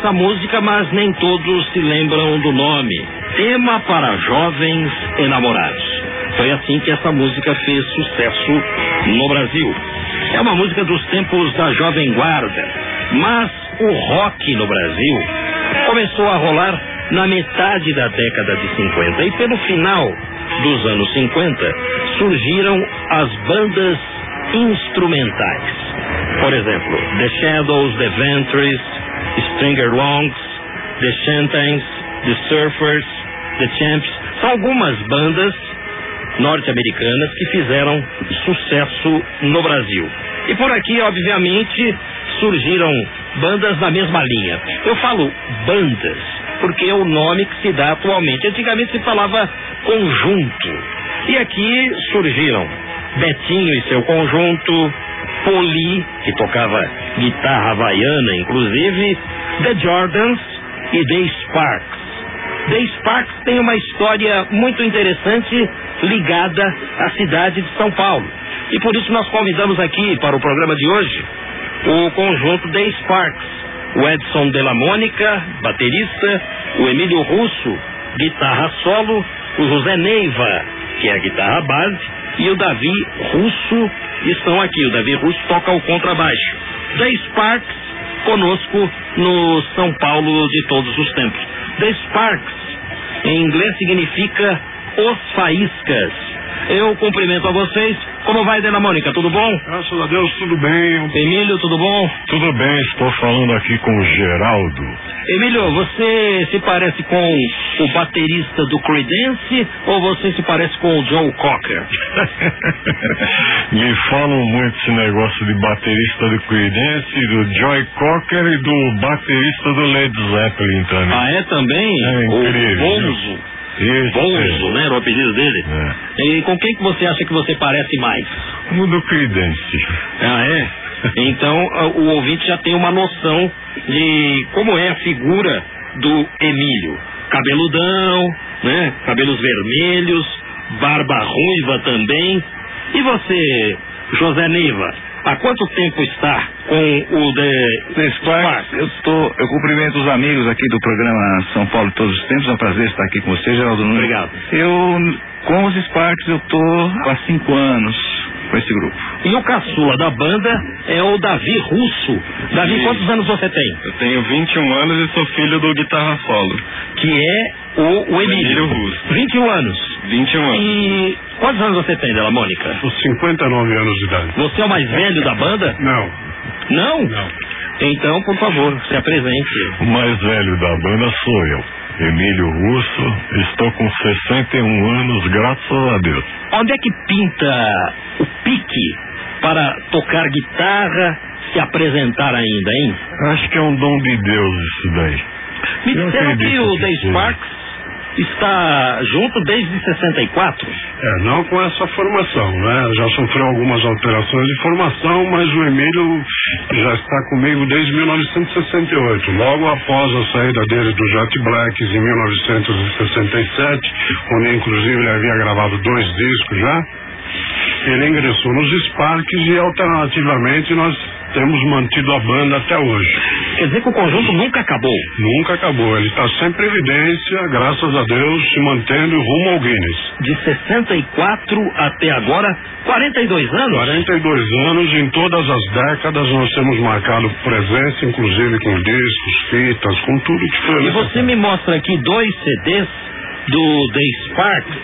essa música, mas nem todos se lembram do nome. Tema para jovens enamorados. Foi assim que essa música fez sucesso no Brasil. É uma música dos tempos da Jovem Guarda, mas o rock no Brasil começou a rolar na metade da década de 50 e pelo final dos anos 50 surgiram as bandas instrumentais. Por exemplo, The Shadows, The Ventures, Stringer Longs, The Chantings, The Surfers, The Champs. São algumas bandas norte-americanas que fizeram sucesso no Brasil. E por aqui, obviamente, surgiram bandas na mesma linha. Eu falo bandas porque é o nome que se dá atualmente. Antigamente se falava conjunto. E aqui surgiram Betinho e seu conjunto, Poli, que tocava guitarra havaiana, inclusive, The Jordans e The Sparks. The Sparks tem uma história muito interessante ligada à cidade de São Paulo. E por isso nós convidamos aqui para o programa de hoje o conjunto The Sparks. O Edson de la Mônica, baterista, o Emílio Russo, guitarra solo, o José Neiva, que é a guitarra base, e o Davi Russo estão aqui. O Davi Russo toca o contrabaixo. The Sparks conosco no São Paulo de todos os tempos. The Sparks, em inglês, significa os faíscas. Eu cumprimento a vocês. Como vai, Dena Mônica? Tudo bom? Graças a Deus, tudo bem. Emílio, tudo bom? Tudo bem, estou falando aqui com o Geraldo. Emílio, você se parece com o baterista do Creedence ou você se parece com o Joe Cocker? Me falam muito esse negócio de baterista do Creedence, do Joy Cocker e do baterista do Led Zeppelin também. Ah, é também? É incrível. O Bonzo. Isso, Bonzo, né? Era o apelido dele. É. E com quem que você acha que você parece mais? O do Creedence. Ah, é? Então ah, o ouvinte já tem uma noção de como é a figura do Emílio. Cabeludão, né? Cabelos vermelhos, barba ruiva também. E você, José Neiva, há quanto tempo está com o The, Sparks, eu estou, eu cumprimento os amigos aqui do programa São Paulo de Todos os Tempos, é um prazer estar aqui com você, Geraldo Nunes. Obrigado. Eu, com os Sparks, eu estou há cinco anos com esse grupo. E o caçula da banda é o Davi Russo. Davi, Sim. quantos anos você tem? Eu tenho 21 anos e sou filho do guitarra solo. Que é o, o Emílio. Emílio Russo. 21 anos. 21 anos. E quantos anos você tem, Dela Mônica? Os 59 anos de idade. Você é o mais velho da banda? Não, Não? não. Então, por favor, se apresente. O mais velho da banda sou eu. Emílio Russo, estou com 61 anos, graças a Deus. Onde é que pinta o pique para tocar guitarra, se apresentar ainda, hein? Acho que é um dom de Deus isso daí. Me disseram que o The. Sparks está junto desde 64. É, não com essa formação, né? Já sofreu algumas alterações de formação, mas o Emílio já está comigo desde 1968. Logo após a saída dele do Jet Blacks em 1967, onde inclusive ele havia gravado dois discos já, ele ingressou nos Sparks e alternativamente nós temos mantido a banda até hoje. Quer dizer que o conjunto nunca acabou. Nunca acabou, ele está sempre em evidência, graças a Deus, se mantendo rumo ao Guinness. De 64 até agora, 42 anos. 42 anos, em todas as décadas nós temos marcado presença, inclusive com discos, fitas, com tudo que foi. E você me mostra aqui dois CDs do The Sparks.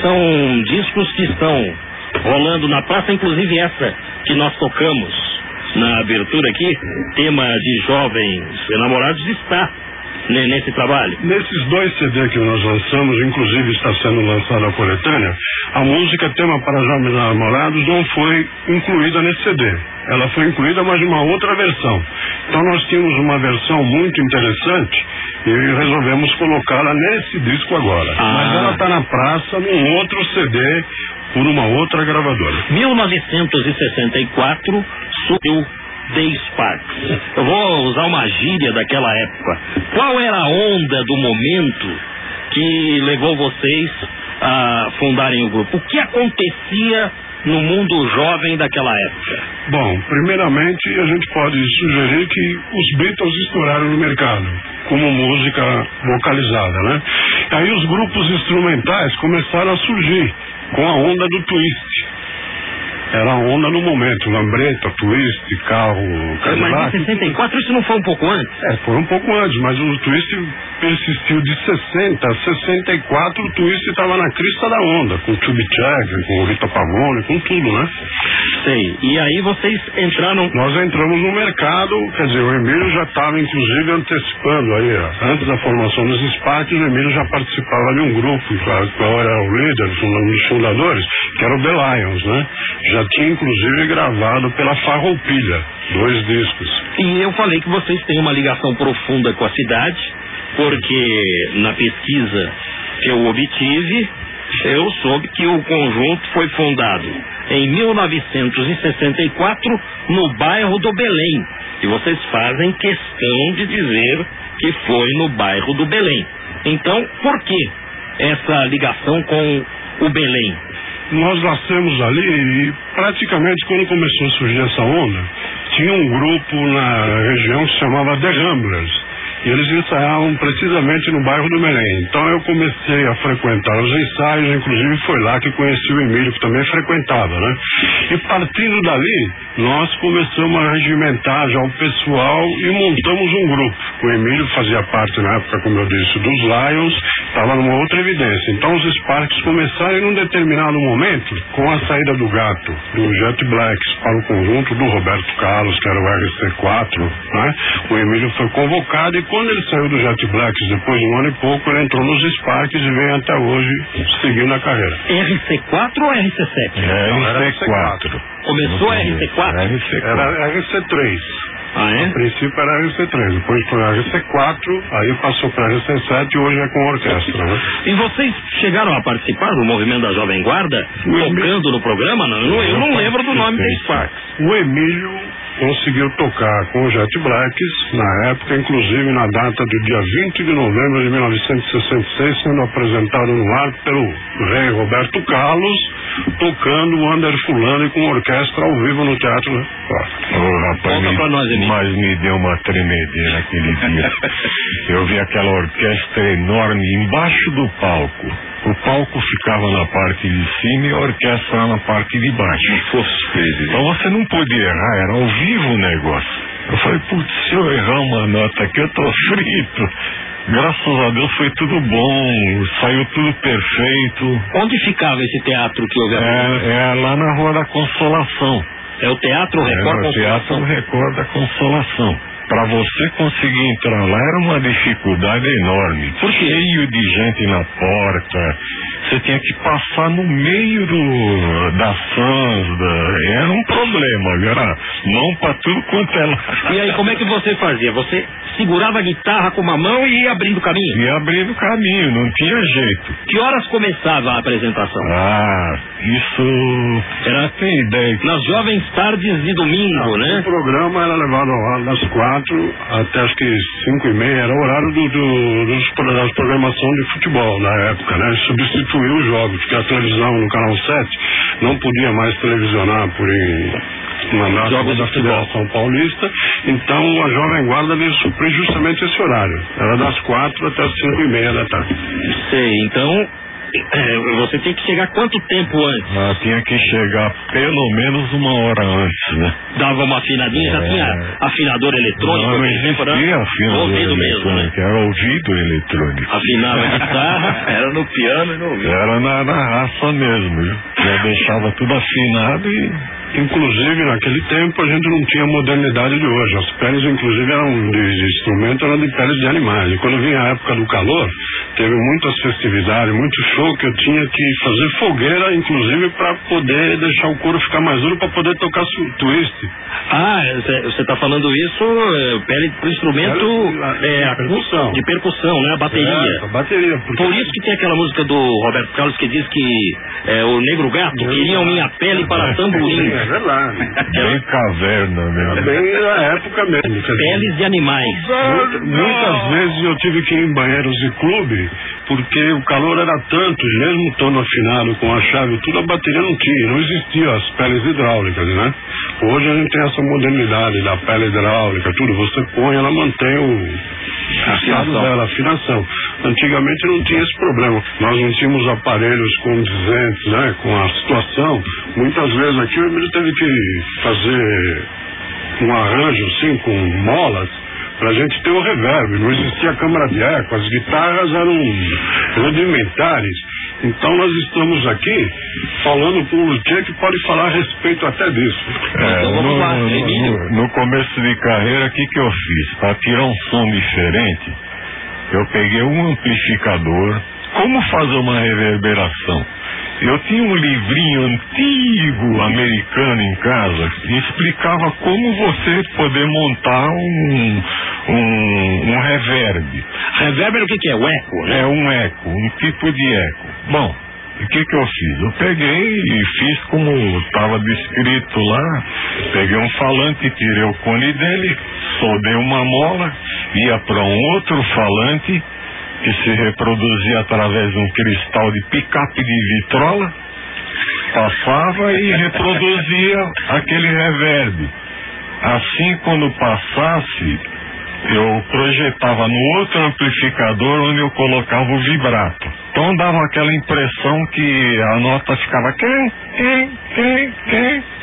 São discos que estão rolando na praça, inclusive essa que nós tocamos na abertura aqui, tema de jovens enamorados, está né, nesse trabalho. Nesses dois CD que nós lançamos, inclusive está sendo lançada a coletânea, a música tema para jovens namorados não foi incluída nesse CD. Ela foi incluída, mas de uma outra versão. Então nós tínhamos uma versão muito interessante e resolvemos colocá-la nesse disco agora. Ah. Mas ela está na praça num outro CD por uma outra gravadora. 1964 surgiu The Sparks. Eu vou usar uma gíria daquela época. Qual era a onda do momento que levou vocês a fundarem o grupo? O que acontecia no mundo jovem daquela época? Bom, primeiramente a gente pode sugerir que os Beatles estouraram no mercado como música vocalizada, né? Aí os grupos instrumentais começaram a surgir com a onda do twist. Era onda no momento, lambreta, twist, carro, Cadillac. Mas em 64 isso não foi um pouco antes? É, foi um pouco antes, mas o twist persistiu de 60 a 64, o Twist estava na crista da onda, com o Tube Check, com o Rita Pavone, com tudo, né? Sei. E aí vocês entraram. Nós entramos no mercado, quer dizer, o Emílio já estava inclusive antecipando aí, antes da formação dos Sparks, o Emílio já participava de um grupo, claro, qual era o líder, um dos fundadores, que era o The Lions, né? Já tinha inclusive gravado pela Farroupilha, dois discos. E eu falei que vocês têm uma ligação profunda com a cidade porque na pesquisa que eu obtive, eu soube que o conjunto foi fundado em 1964 no bairro do Belém. E vocês fazem questão de dizer que foi no bairro do Belém. Então, por que essa ligação com o Belém? Nós nascemos ali e praticamente quando começou a surgir essa onda, tinha um grupo na região que se chamava The Ramblers e eles ensaiavam precisamente no bairro do Belém. Então eu comecei a frequentar os ensaios, inclusive foi lá que conheci o Emílio, que também frequentava, né? E partindo dali, nós começamos a regimentar já o pessoal e montamos um grupo. O Emílio fazia parte, na época, como eu disse, dos Lions, estava numa outra evidência. Então os Sparks começaram em um determinado momento, com a saída do gato, do Jet Blacks, para o conjunto do Roberto Carlos, que era o RC4, né? O Emílio foi convocado e quando ele saiu do Jet Blacks, depois de um ano e pouco, ele entrou nos Sparks e vem até hoje seguindo a carreira. RC4 ou RC7? É, RC4. Começou a RC4? RC4. Era RC3. Ah, é? A princípio era RC3, depois foi a RC4, aí passou para RC7 e hoje é com orquestra, né? E vocês chegaram a participar do movimento da Jovem Guarda, o tocando no programa? Não, eu, não, eu não lembro do nome da Sparks. O Emílio conseguiu tocar com o Jet Blacks, na época, inclusive na data do dia 20 de novembro de 1966, sendo apresentado no ar pelo rei Roberto Carlos, tocando o Under Fulano com orquestra ao vivo no Teatro Oh, rapaz, me, nós, mas me deu uma tremedeira naquele dia. Eu vi aquela orquestra enorme embaixo do palco. O palco ficava na parte de cima e a orquestra na parte de baixo. Então você não podia errar, era ao vivo o negócio. Eu falei, putz, se eu errar uma nota aqui, eu tô frito. Graças a Deus foi tudo bom, saiu tudo perfeito. Onde ficava esse teatro que houve? É, é lá na Rua da Consolação. É o Teatro Record é, o Teatro Record da Consolação. Para você conseguir entrar lá era uma dificuldade enorme. Por quê? Cheio de gente na porta. Você tinha que passar no meio do, das fãs. Da, era um problema, era mão para tudo quanto ela. E aí, como é que você fazia? Você segurava a guitarra com uma mão e ia abrindo caminho? Ia abrindo caminho, não tinha jeito. Que horas começava a apresentação? Ah, isso. Era tem ideia. Nas jovens tardes de domingo, né? O programa era levado ao ar das quatro até acho que cinco e meia, era o horário do, do, dos, das programação de futebol na época, né? Substituiu os jogos, porque a televisão no canal 7 não podia mais televisionar por mandato Jogos da Federação Paulista, então a Jovem Guarda veio suprir justamente esse horário. Era das quatro até as cinco e meia da tarde. Sei, então você tinha que chegar quanto tempo antes? Ah, tinha que chegar pelo menos uma hora antes, né? Dava uma afinadinha, é... já tinha afinador eletrônico? Não, não existia afinador eletrônico, mesmo, né? era ouvido eletrônico. Afinava a guitarra, era no piano e no ouvido. Era na, na raça mesmo, viu? Já deixava tudo afinado e Inclusive, naquele tempo, a gente não tinha a modernidade de hoje. As peles, inclusive, eram de, de instrumento, eram de peles de animais. E quando vinha a época do calor, teve muitas festividades, muito show que eu tinha que fazer fogueira, inclusive, para poder deixar o couro ficar mais duro, para poder tocar twist. Ah, você está falando isso, é, pele para instrumento é, de, percussão. de percussão, né? A bateria. É, a bateria. Porque... Por isso que tem aquela música do Roberto Carlos que diz que é, o negro gato queria minha pele para tamborim. É verdade. Bem caverna mesmo. Bem na época mesmo. Peles de animais. muitas vezes eu tive que ir em banheiros de clube, porque o calor era tanto, mesmo estando afinado com a chave, tudo a bateria não tinha, não existia as peles hidráulicas, né? Hoje a gente tem essa modernidade da pele hidráulica, tudo, você põe, ela mantém o afinação. dela, afinação. Antigamente não tinha esse problema. Nós não tínhamos aparelhos condizentes, né, com a situação. Muitas vezes aqui o Emílio teve que fazer um arranjo assim com molas para a gente ter o reverb. Não existia câmara de eco, as guitarras eram rudimentares. Então nós estamos aqui falando com o Luthier que pode falar a respeito até disso. É, então vamos no, lá, no, no, começo de carreira, o que, que eu fiz? Para tirar um som diferente, eu peguei um amplificador, como fazer uma reverberação? Eu tinha um livrinho antigo americano em casa que explicava como você poder montar um, um, um reverb. Reverb o que, que é? O eco, né? É um eco, um tipo de eco. Bom, o que que eu fiz? Eu peguei e fiz como estava descrito lá, peguei um falante, tirei o cone dele, soldei uma mola, ia para um outro falante que se reproduzia através de um cristal de picape de vitrola, passava e reproduzia aquele reverb. Assim, quando passasse, eu projetava no outro amplificador onde eu colocava o vibrato. Então dava aquela impressão que a nota ficava quem, quem, quem,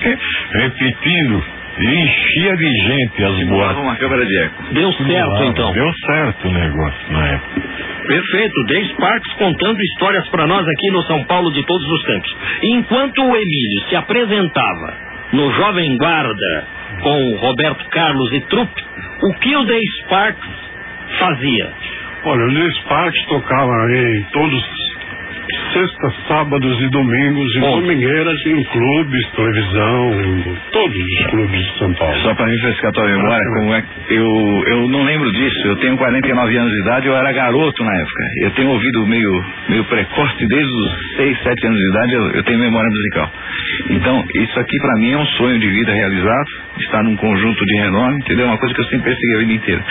quem, repetindo enchia de gente as boas. uma câmera de eco. Deu certo então. Deu certo o negócio na época. Perfeito, Dave Sparks contando histórias para nós aqui no São Paulo de todos os tempos. Enquanto o Emílio se apresentava no Jovem Guarda com Roberto Carlos e Trupp, o que o Dave Sparks fazia? Olha, o Dave Sparks tocava em todos sextas, sábados e domingos em Bom. domingueiras, em clubes, televisão, em todos os clubes de São Paulo. Só para refrescar a tua memória, como é eu, eu não lembro disso. Eu tenho 49 anos de idade, eu era garoto na época. Eu tenho ouvido meio, meio precoce, desde os 6, 7 anos de idade eu, eu tenho memória musical. Então, isso aqui para mim é um sonho de vida realizado, estar num conjunto de renome, entendeu? Uma coisa que eu sempre persegui a vida inteira.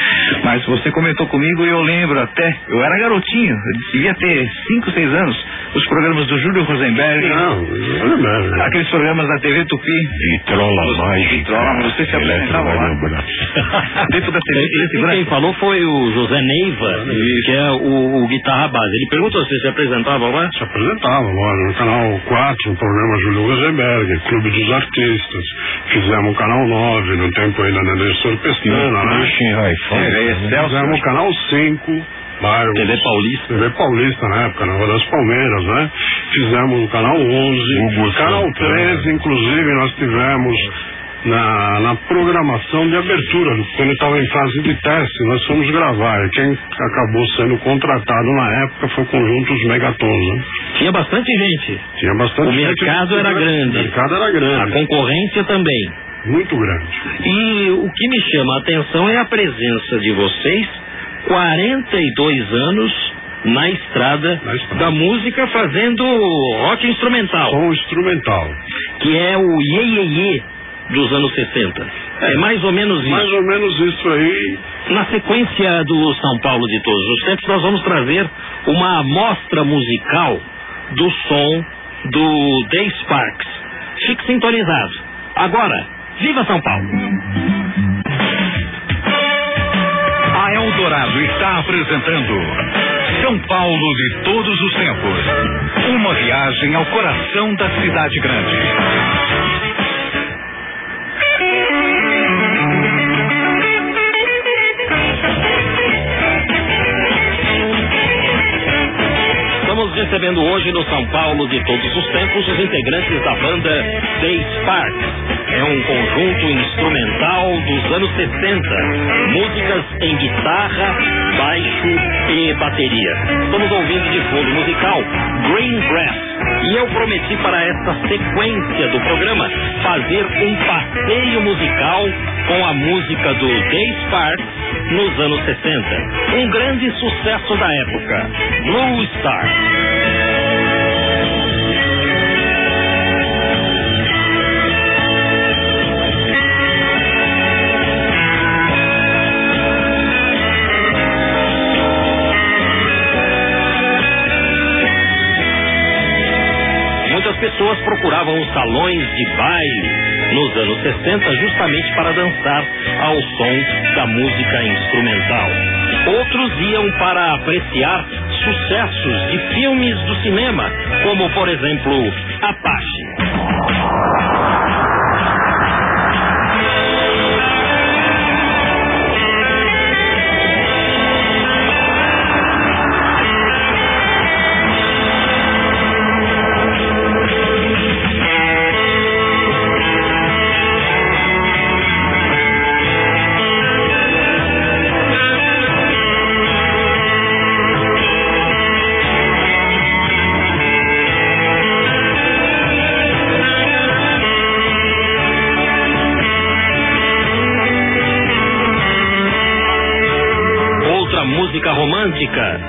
Mas você comentou comigo e eu lembro até, eu era garotinho, eu devia ter 5, 6 anos, os programas do Júlio Rosenberg. Não, não, Aqueles programas da TV Tupi. Vitrola mais. Vitrola, você se apresentava lá. Dentro da TV. Esse quem falou foi o José Neiva, que é o, o, guitarra base. Ele perguntou se se apresentava lá? Se apresentava, lá no canal 4, o programa Júlio Rosenberg, Clube dos Artistas. Fizemos o canal 9, no tempo ainda da Nestor Pestana, né? É, Fizemos o canal 5 bairro. TV Paulista. TV Paulista na época, na Rua das Palmeiras, né? Fizemos o canal 11. Hugo canal 13, inclusive, nós tivemos na, na programação de abertura, quando estava em fase de teste, nós fomos gravar. Quem acabou sendo contratado na época foi o conjunto Os Megatons. Né? Tinha bastante gente. Tinha bastante o gente. O mercado era grande. O mercado era grande. A concorrência também. Muito grande. E o que me chama a atenção é a presença de vocês 42 anos na estrada, na estrada, da música fazendo rock instrumental. Som instrumental. Que é o Ye Ye Ye dos anos 60. É, é mais ou menos isso. Mais ou menos isso aí. Na sequência do São Paulo de todos os tempos, nós vamos trazer uma amostra musical do som do Day Sparks. Fique sintonizado. Agora, viva São Paulo! Eldorado está apresentando São Paulo de todos os tempos. Uma viagem ao coração da cidade grande. Estamos recebendo hoje no São Paulo de todos os tempos os integrantes da banda The Sparks é um conjunto instrumental dos anos 60. Músicas em guitarra, baixo e bateria. Estamos ouvindo de fundo musical Green Grass. E eu prometi para esta sequência do programa fazer um passeio musical com a música do Dave Sparks nos anos 60. Um grande sucesso da época, Blue Star. Pessoas procuravam os salões de baile nos anos 60 justamente para dançar ao som da música instrumental. Outros iam para apreciar sucessos de filmes do cinema, como por exemplo Apache. Música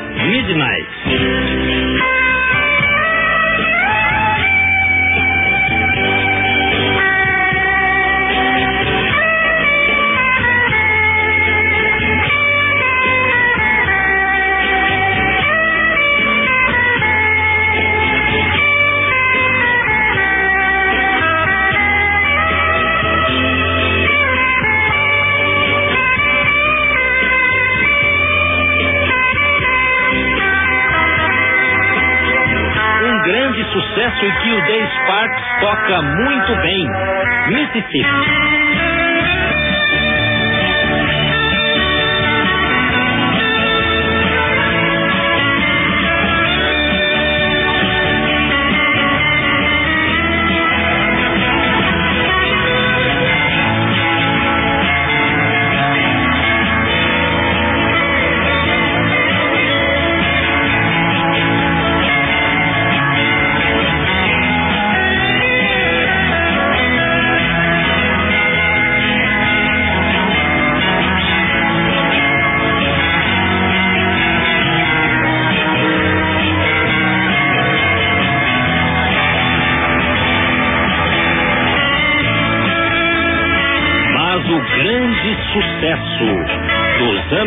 Peace.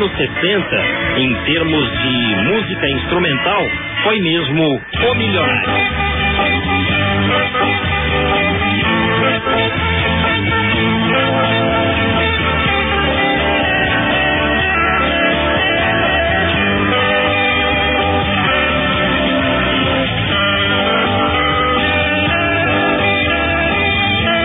Anos 60 em termos de música instrumental foi mesmo O Milionário.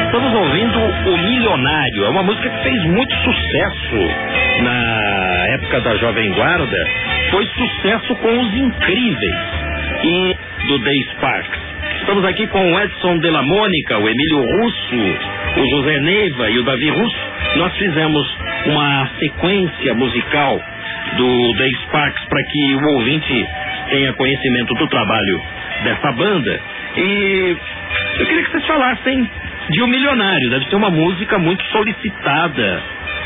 Estamos ouvindo O Milionário. É uma música que fez muito sucesso na época da Jovem Guarda. Foi sucesso com os incríveis e do The Sparks. Estamos aqui com o Edson de la Mônica, o Emílio Russo, o José Neiva e o Davi Russo. Nós fizemos uma sequência musical do The Sparks para que o ouvinte tenha conhecimento do trabalho dessa banda. E eu queria que vocês falassem de O Milionário. Deve ser uma música muito solicitada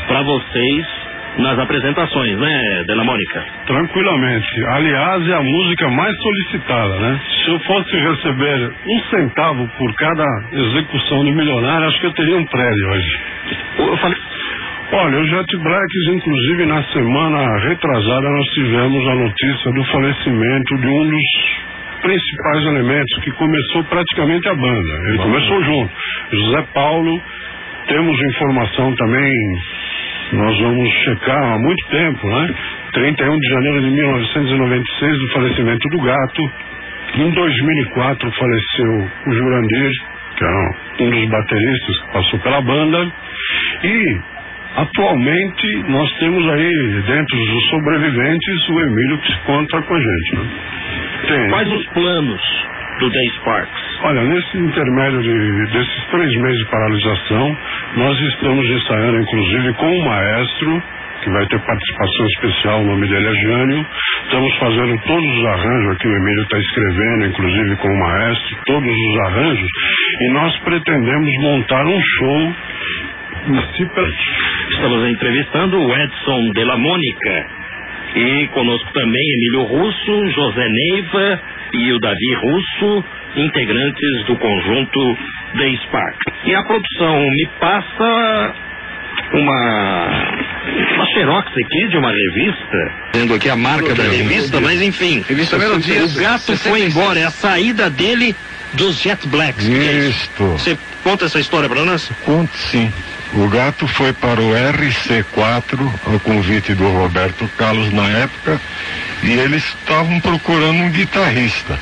para vocês nas apresentações, né, Dona Mônica? Tranquilamente. Aliás, é a música mais solicitada, né? Se eu fosse receber um centavo por cada execução do milionário, acho que eu teria um prédio hoje. Eu falei. Olha, o Jet Blacks, inclusive na semana retrasada, nós tivemos a notícia do falecimento de um dos principais elementos que começou praticamente a banda. Ele começou junto. José Paulo, temos informação também, nós vamos checar há muito tempo, né? 31 de janeiro de 1996, do falecimento do gato. Em 2004 faleceu o Jurandir, que era um dos bateristas que passou pela banda. E atualmente nós temos aí, dentro dos sobreviventes, o Emílio que se encontra com a gente. Né? Tem. Quais os planos do The Sparks? Olha, nesse intermédio de, desses três meses de paralisação, nós estamos ensaiando, inclusive, com o maestro, que vai ter participação especial, o nome dele é Jânio. Estamos fazendo todos os arranjos aqui, o Emílio está escrevendo, inclusive com o maestro, todos os arranjos, e nós pretendemos montar um show. Estamos entrevistando o Edson de la Mônica, e conosco também Emílio Russo, José Neiva e o Davi Russo, integrantes do conjunto The Spark. E a produção me passa uma uma xerox aqui de uma revista, tendo aqui a marca da revista, mas enfim, revista Melodia, o gato foi embora, é a saída dele dos Jet Blacks. Isso. Você conta essa história para nós? Conto sim. O gato foi para o RC4, ao convite do Roberto Carlos na época, e eles estavam procurando um guitarrista.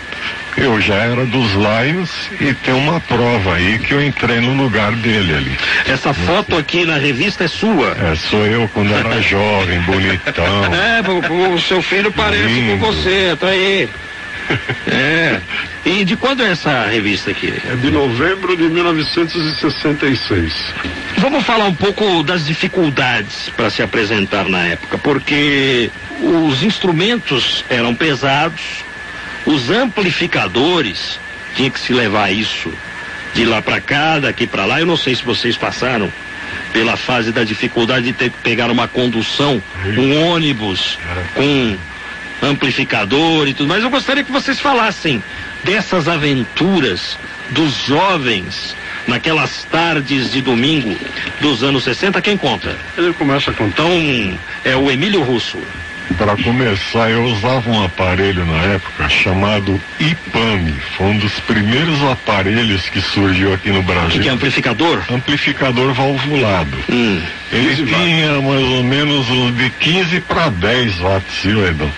Eu já era dos Lions e tem uma prova aí que eu entrei no lugar dele ali. Essa foto aqui na revista é sua? É, sou eu quando era jovem, bonitão. É, o, o seu filho parece Lindo. com você, tá aí. É. E de quando é essa revista aqui? É de novembro de 1966. Vamos falar um pouco das dificuldades para se apresentar na época, porque os instrumentos eram pesados, os amplificadores tinha que se levar isso de lá para cá, daqui para lá. Eu não sei se vocês passaram pela fase da dificuldade de ter que pegar uma condução, um ônibus com amplificador e tudo mais. Eu gostaria que vocês falassem dessas aventuras dos jovens naquelas tardes de domingo dos anos 60. Quem conta? Ele começa a contar. Então, é o Emílio Russo. Para começar, eu usava um aparelho na época chamado IPAMI. Foi um dos primeiros aparelhos que surgiu aqui no Brasil. Que é amplificador? Amplificador valvulado. Hum. Ele tinha mais ou menos de 15 para 10 watts, viu, Edão?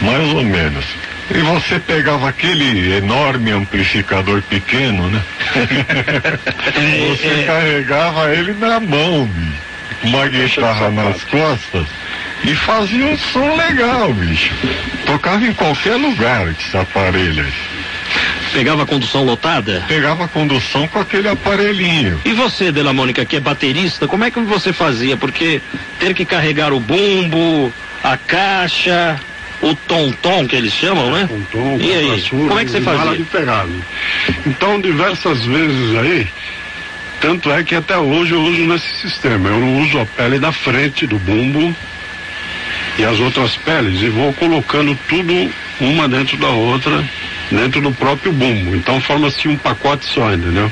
Mais ou menos. E você pegava aquele enorme amplificador pequeno, né? você é, é. carregava ele na mão, bicho. Uma guitarra nas costas e fazia um som legal, bicho. Tocava em qualquer lugar esse aparelho. Pegava a condução lotada? Pegava a condução com aquele aparelhinho. E você, Dela Mônica, que é baterista, como é que você fazia? Porque ter que carregar o bumbo, a caixa, o tom-tom que eles chamam, né? Tom-tom, e aí, como é que você fazia? De pegado. Então, diversas vezes aí, tanto é que até hoje eu uso nesse sistema. Eu não uso a pele da frente do bumbo e as outras peles e vou colocando tudo uma dentro da outra dentro do próprio bumbo. Então forma-se um pacote só, entendeu?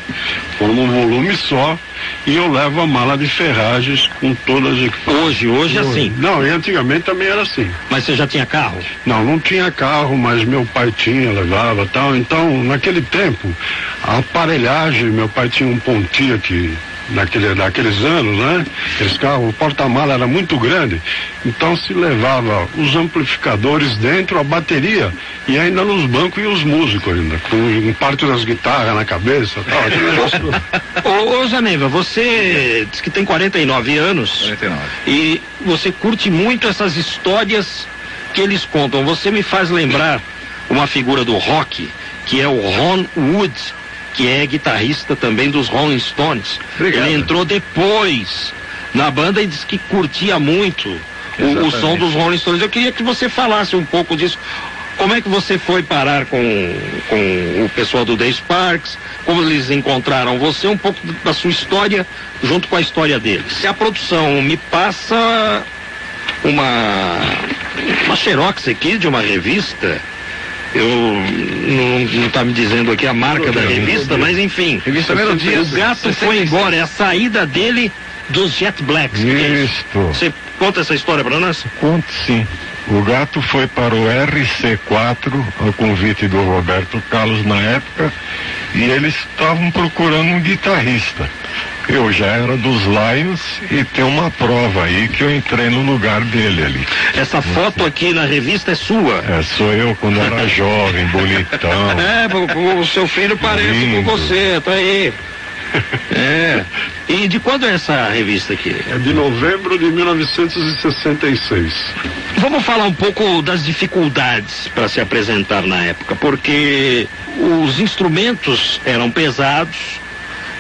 Forma um volume só e eu levo a mala de ferragens com todas as. Hoje, hoje é assim? Não, e antigamente também era assim. Mas você já tinha carro? Não, não tinha carro, mas meu pai tinha, levava tal. Então, naquele tempo, a aparelhagem, meu pai tinha um pontinho aqui naquele, naqueles anos, né? Esse carro, o porta-mala era muito grande, então se levava os amplificadores dentro, a bateria e ainda nos bancos e os músicos ainda, com parte das guitarras na cabeça tal. ô, ô você diz que tem 49 anos 49. e você curte muito essas histórias que eles contam. Você me faz lembrar uma figura do rock, que é o Ron Wood que é guitarrista também dos Rolling Stones. Obrigado. Ele entrou depois na banda e disse que curtia muito o, o, som dos Rolling Stones. Eu queria que você falasse um pouco disso. Como é que você foi parar com, com o pessoal do The Sparks? Como eles encontraram você? Um pouco da sua história junto com a história deles. Se a produção me passa uma, uma xerox aqui de uma revista eu não está me dizendo aqui a marca da revista, mas enfim. Revista Melodia. O gato foi embora, é a saída dele dos Jet Blacks. Isso. Você conta essa história para nós? Conto sim. O gato foi para o RC4, ao convite do Roberto Carlos na época, e eles estavam procurando um guitarrista. Eu já era dos Lions e tem uma prova aí que eu entrei no lugar dele ali. Essa foto aqui na revista é sua? É, sou eu quando era jovem, bonitão. É, o, o seu filho parece Lindo. com você, tá aí. É. E de quando é essa revista aqui? É de novembro de 1966. Vamos falar um pouco das dificuldades para se apresentar na época, porque os instrumentos eram pesados,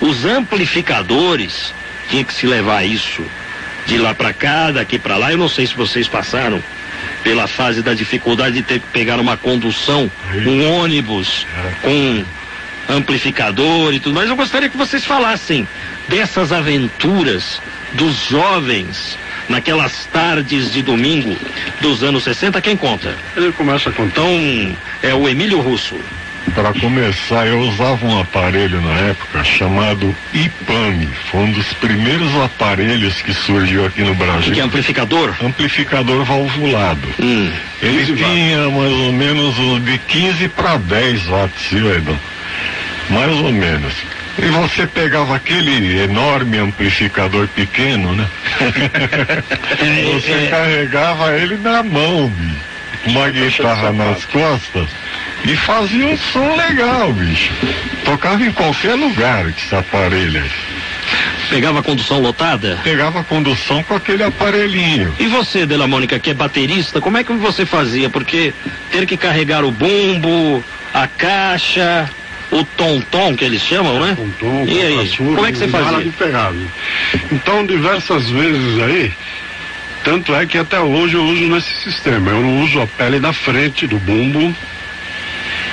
os amplificadores, tinha que se levar isso de lá para cá, daqui para lá. Eu não sei se vocês passaram pela fase da dificuldade de ter que pegar uma condução, um ônibus com amplificador e tudo mais. Eu gostaria que vocês falassem dessas aventuras dos jovens naquelas tardes de domingo dos anos 60. Quem conta? Ele começa a contar. Então, é o Emílio Russo. Para começar, eu usava um aparelho na época chamado IPAMI. Foi um dos primeiros aparelhos que surgiu aqui no Brasil. Que é amplificador? Amplificador valvulado. Hum. Ele tinha mais ou menos de 15 para 10 watts, viu, Edon? Mais ou menos. E você pegava aquele enorme amplificador pequeno, né? você É, é. carregava ele na mão, bicho. Uma guitarra nas costas e fazia um som legal, bicho. Tocava em qualquer lugar que esse aparelho. Pegava a condução lotada? Pegava condução com aquele aparelhinho. E você, Dela Mônica, que é baterista, como é que você fazia? Porque ter que carregar o bumbo, a caixa, o tom-tom que eles chamam, né? Com tom, E aí, como é que você fazia? de? Então, diversas vezes aí, tanto é que até hoje eu uso nesse sistema. Eu não uso a pele da frente do bumbo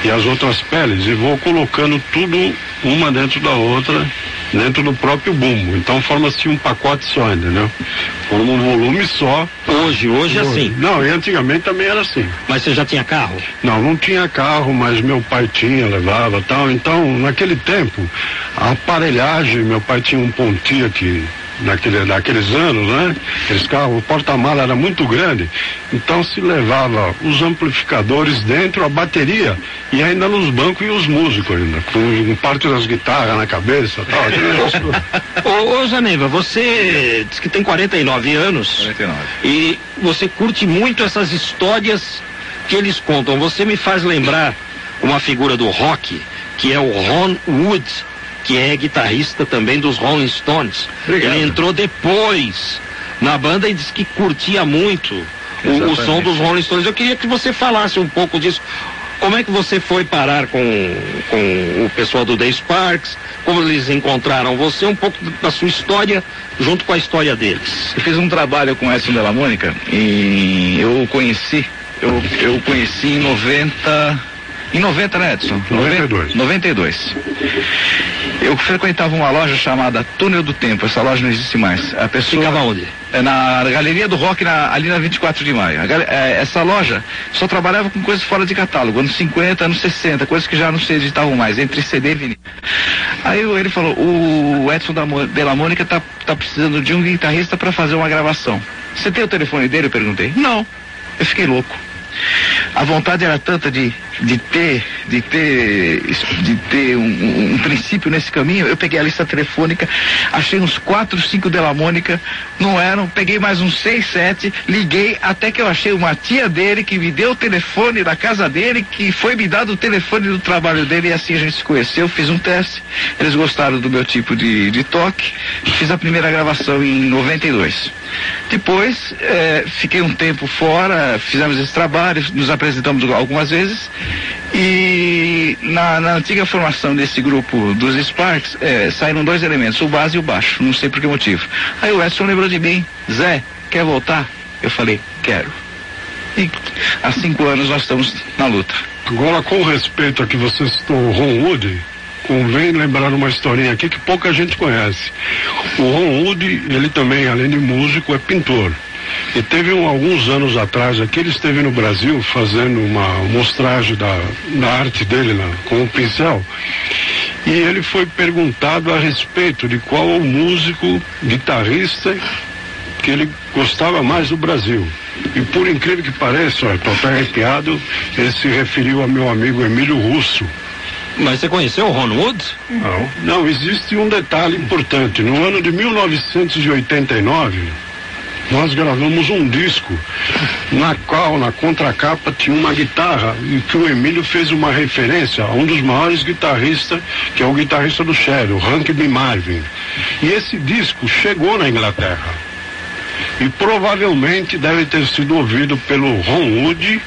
e as outras peles e vou colocando tudo uma dentro da outra, dentro do próprio bumbo. Então forma-se um pacote só, entendeu? Forma um volume só. Hoje, hoje é assim. Não, e antigamente também era assim. Mas você já tinha carro? Não, não tinha carro, mas meu pai tinha, levava tal. Então, naquele tempo, a aparelhagem, meu pai tinha um Pontiac que naquele, naqueles anos, né? Aqueles carros, o porta-mala era muito grande, então se levava os amplificadores dentro, a bateria e ainda nos bancos e os músicos ainda, com parte das guitarras na cabeça tal. Ô, ô Zaneva, você diz que tem 49 anos 49. e você curte muito essas histórias que eles contam. Você me faz lembrar uma figura do rock, que é o Ron Wood, que é guitarrista também dos Rolling Stones. Obrigado. Ele entrou depois na banda e disse que curtia muito o, o som dos Rolling Stones. Eu queria que você falasse um pouco disso. Como é que você foi parar com, com o pessoal do The Sparks? Como eles encontraram você? Um pouco da sua história junto com a história deles. Eu fiz um trabalho com Edson Della Mônica e eu o conheci, eu, eu o conheci em 90. Em 90, né, Edson? 92. 92. Eu frequentava uma loja chamada Túnel do Tempo. Essa loja não existe mais. A pessoa Ficava onde? É na Galeria do Rock, na- ali na 24 de maio. Gal- é, essa loja só trabalhava com coisas fora de catálogo, anos 50, anos 60, coisas que já não se editavam mais, entre CD e vinil. Aí ele falou, o Edson da Mo- de la Mônica tá, tá precisando de um guitarrista para fazer uma gravação. Você tem o telefone dele? Eu perguntei. Não. Eu fiquei louco. A vontade era tanta de, de ter, de ter, de ter um, um- princípio nesse caminho. Eu peguei a lista telefônica, achei uns quatro, cinco Della Mônica, não eram, peguei mais uns seis, sete, liguei até que eu achei uma tia dele que me deu o telefone da casa dele, que foi me dado o telefone do trabalho dele e assim a gente se conheceu, fiz um teste, eles gostaram do meu tipo de, de toque, fiz a primeira gravação em 92. Depois, eh, fiquei um tempo fora, fizemos esse trabalho, nos apresentamos algumas vezes. E na, na antiga formação desse grupo dos Sparks, eh, saíram dois elementos, o base e o baixo, não sei por que motivo. Aí o Edson lembrou de mim, Zé, quer voltar? Eu falei, quero. E há cinco anos nós estamos na luta. Agora, com respeito a que você citou o Ron Wood, convém lembrar uma historinha aqui que pouca gente conhece. O Ron Wood, ele também, além de músico, é pintor. E teve um, alguns anos atrás aqui, ele esteve no Brasil fazendo uma mostragem da, da arte dele na- com o pincel. E ele foi perguntado a respeito de qual o músico, guitarrista que ele gostava mais do Brasil. E por incrível que pareça, estou até arrepiado, ele se referiu a meu amigo Emílio Russo. Mas você conheceu o Ron Wood? Não. Não, existe um detalhe importante. No ano de 1989, nós gravamos um disco na qual, na contracapa, tinha uma guitarra e que o Emílio fez uma referência a um dos maiores guitarristas, que é o guitarrista do Cher, o Hank B. Marvin. E esse disco chegou na Inglaterra. E provavelmente deve ter sido ouvido pelo Ron Wood,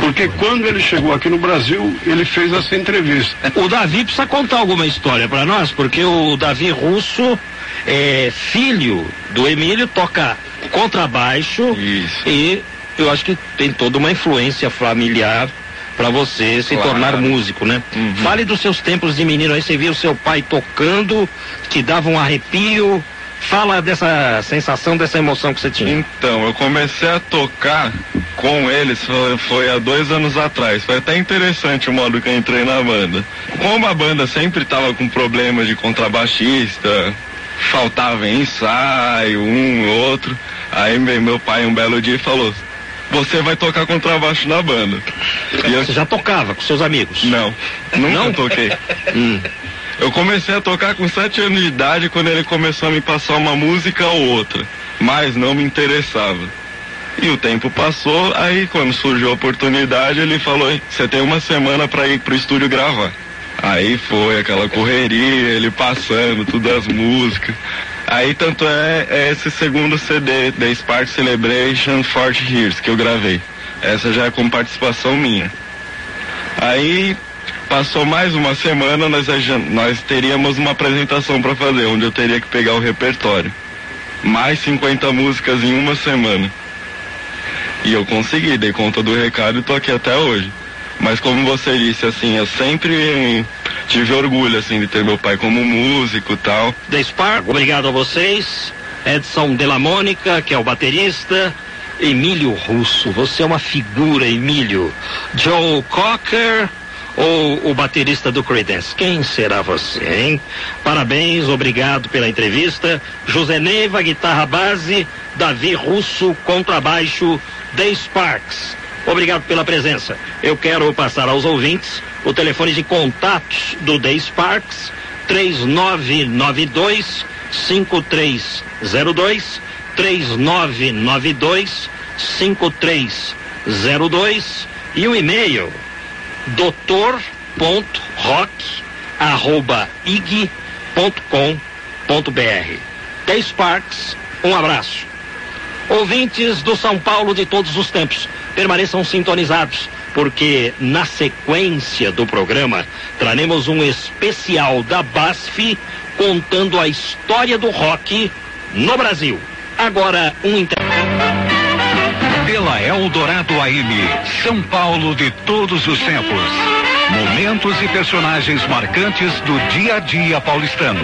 porque quando ele chegou aqui no Brasil, ele fez essa entrevista. O Davi precisa contar alguma história para nós, porque o Davi Russo é filho do Emílio, toca contrabaixo Isso. e eu acho que tem toda uma influência familiar para você se Claro. tornar músico, né? Fale dos seus tempos de menino aí, você via o seu pai tocando, te dava um arrepio. Fala dessa sensação, dessa emoção que você tinha. Então, eu comecei a tocar com eles foi, foi há dois anos atrás. Foi até interessante o modo que eu entrei na banda. Como a banda sempre tava com problemas de contrabaixista, faltava ensaio, um outro. Aí me- meu pai um belo dia falou, você vai tocar contrabaixo na banda. E eu... Você já tocava com seus amigos? Não, nunca Não? toquei. hum. Eu comecei a tocar com sete anos de idade quando ele começou a me passar uma música ou outra, mas não me interessava. E o tempo passou, aí quando surgiu a oportunidade, ele falou: "Você tem uma semana para ir pro estúdio gravar". Aí foi aquela correria, ele passando todas as músicas. Aí tanto é, é esse segundo CD, The Spark Celebration Forte Years, que eu gravei. Essa já é com participação minha. Aí passou mais uma semana, nós, nós teríamos uma apresentação para fazer, onde eu teria que pegar o repertório. Mais 50 músicas em uma semana. E eu consegui, dei conta do recado e tô aqui até hoje. Mas como você disse, assim, eu sempre tive orgulho, assim, de ter meu pai como músico e tal. The Spark, obrigado a vocês. Edson de la Mônica, que é o baterista. Emílio Russo, você é uma figura, Emílio. Joe Cocker ou o baterista do Creedence? Quem será você, hein? Parabéns, obrigado pela entrevista. José Neiva, guitarra base. Davi Russo, contrabaixo. The Sparks. Obrigado pela presença. Eu quero passar aos ouvintes o telefone de contatos do Day Sparks 3992 5302 3992 5302 e o e-mail doutor.rock@ig.com.br. Day Sparks, um abraço. Ouvintes do São Paulo de todos os tempos permaneçam sintonizados, porque na sequência do programa traremos um especial da BASF contando a história do rock no Brasil. Agora, um inter... Pela Eldorado AM, São Paulo de todos os tempos. Momentos e personagens marcantes do dia a dia paulistano.